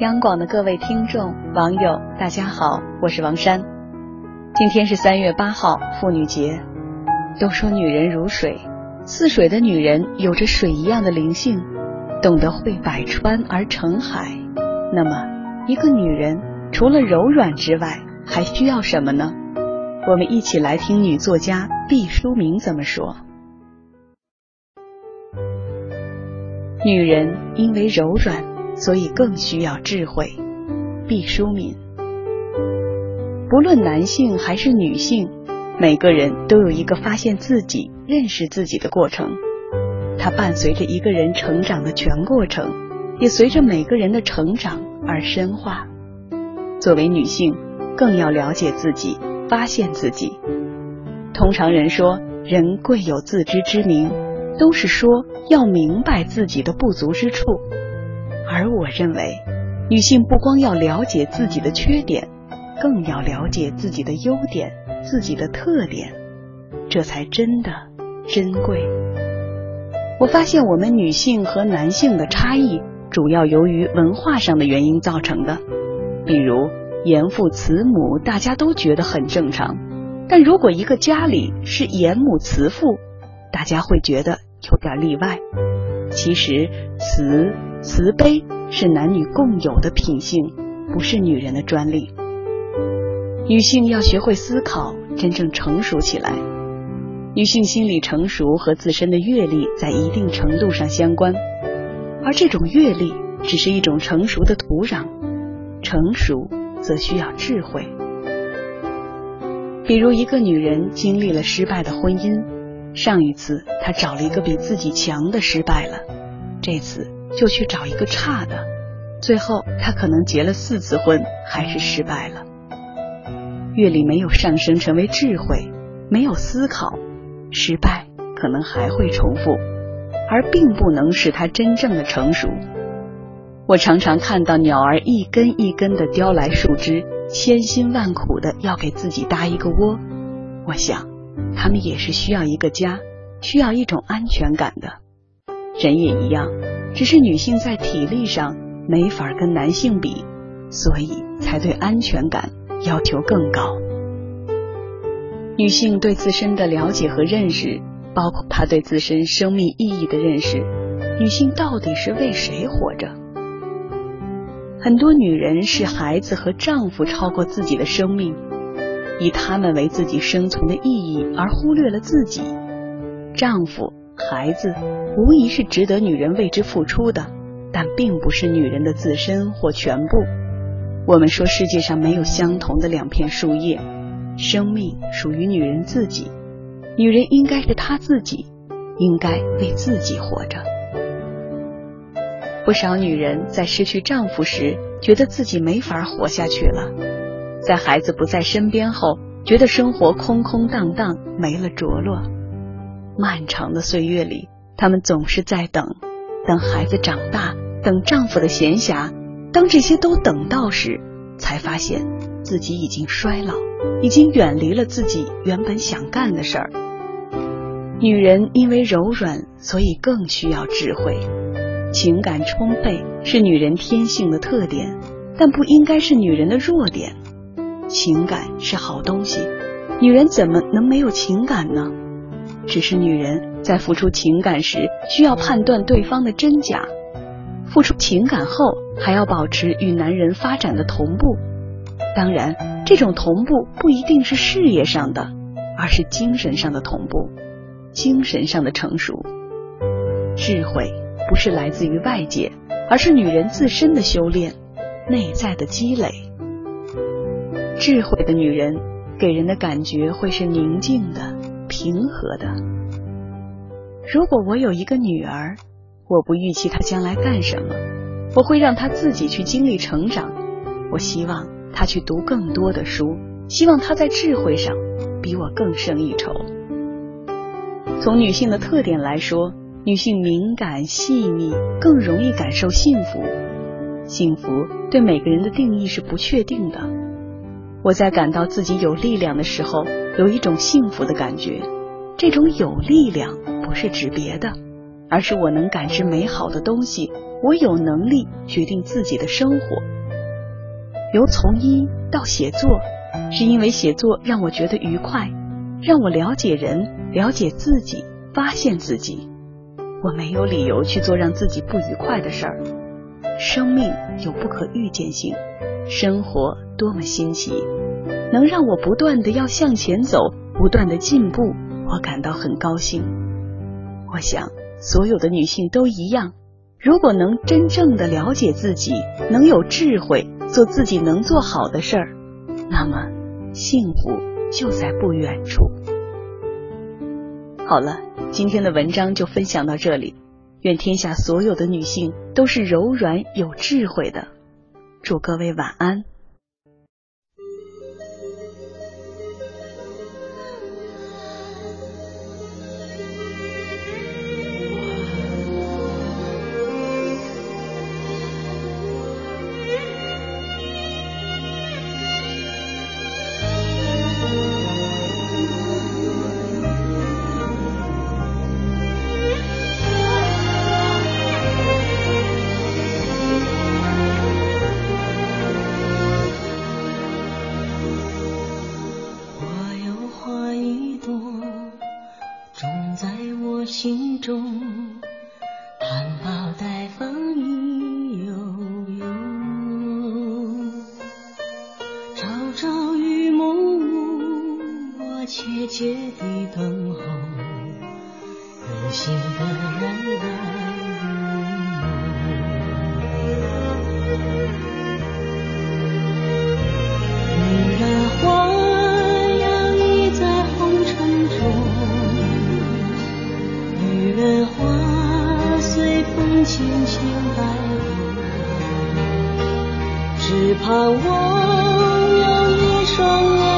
央广的各位听众、网友，大家好，我是王珊。今天是三月八号，妇女节。都说女人如水，似水的女人有着水一样的灵性，懂得会百川而成海。那么，一个女人除了柔软之外，还需要什么呢？我们一起来听女作家毕淑敏怎么说。女人因为柔软，所以更需要智慧。毕淑敏。不论男性还是女性，每个人都有一个发现自己、认识自己的过程。它伴随着一个人成长的全过程，也随着每个人的成长而深化。作为女性，更要了解自己，发现自己。通常人说，人贵有自知之明，都是说要明白自己的不足之处。而我认为，女性不光要了解自己的缺点。更要了解自己的优点、自己的特点，这才真的珍贵。我发现我们女性和男性的差异，主要由于文化上的原因造成的。比如严父慈母，大家都觉得很正常；但如果一个家里是严母慈父，大家会觉得有点例外。其实慈慈悲是男女共有的品性，不是女人的专利。女性要学会思考，真正成熟起来。女性心理成熟和自身的阅历在一定程度上相关，而这种阅历只是一种成熟的土壤。成熟则需要智慧。比如一个女人经历了失败的婚姻，上一次她找了一个比自己强的失败了，这次就去找一个差的，最后他可能结了四次婚还是失败了。阅历没有上升成为智慧，没有思考，失败可能还会重复，而并不能使他真正的成熟。我常常看到鸟儿一根一根的叼来树枝，千辛万苦的要给自己搭一个窝。我想，它们也是需要一个家，需要一种安全感的。人也一样，只是女性在体力上没法跟男性比，所以才对安全感。要求更高。女性对自身的了解和认识，包括她对自身生命意义的认识。女性到底是为谁活着？很多女人视孩子和丈夫超过自己的生命，以他们为自己生存的意义，而忽略了自己。丈夫、孩子无疑是值得女人为之付出的，但并不是女人的自身或全部。我们说世界上没有相同的两片树叶，生命属于女人自己，女人应该是她自己，应该为自己活着。不少女人在失去丈夫时，觉得自己没法活下去了；在孩子不在身边后，觉得生活空空荡荡，没了着落。漫长的岁月里，她们总是在等，等孩子长大，等丈夫的闲暇。当这些都等到时，才发现自己已经衰老，已经远离了自己原本想干的事儿。女人因为柔软，所以更需要智慧。情感充沛是女人天性的特点，但不应该是女人的弱点。情感是好东西，女人怎么能没有情感呢？只是女人在付出情感时，需要判断对方的真假。付出情感后，还要保持与男人发展的同步。当然，这种同步不一定是事业上的，而是精神上的同步，精神上的成熟。智慧不是来自于外界，而是女人自身的修炼，内在的积累。智慧的女人给人的感觉会是宁静的、平和的。如果我有一个女儿。我不预期她将来干什么，我会让她自己去经历成长。我希望她去读更多的书，希望她在智慧上比我更胜一筹。从女性的特点来说，女性敏感细腻，更容易感受幸福。幸福对每个人的定义是不确定的。我在感到自己有力量的时候，有一种幸福的感觉。这种有力量不是指别的。而是我能感知美好的东西，我有能力决定自己的生活。由从医到写作，是因为写作让我觉得愉快，让我了解人、了解自己、发现自己。我没有理由去做让自己不愉快的事儿。生命有不可预见性，生活多么新奇，能让我不断的要向前走，不断的进步，我感到很高兴。我想。所有的女性都一样，如果能真正的了解自己，能有智慧，做自己能做好的事儿，那么幸福就在不远处。好了，今天的文章就分享到这里。愿天下所有的女性都是柔软有智慧的。祝各位晚安。切切地等候，有心的人来。女人花摇曳在红尘中。玉兰花随风轻轻摆动，只盼望有一双温。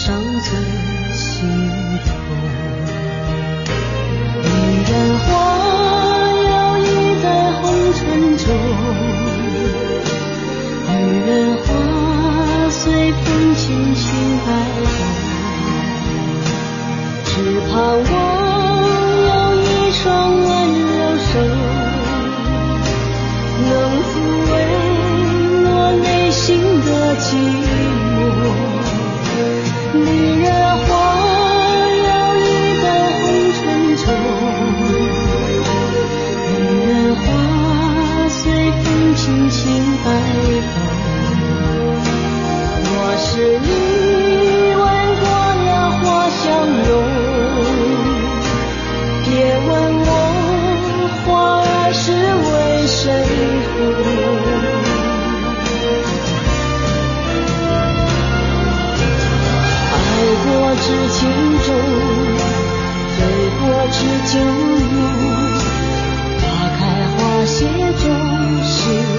伤最心头。女人花摇曳在红尘中女人花随风轻轻摆动只怕我白风，我是你吻过了花香浓，别问我花儿是为谁红。爱过知情重，醉过知酒浓，花开花谢终是。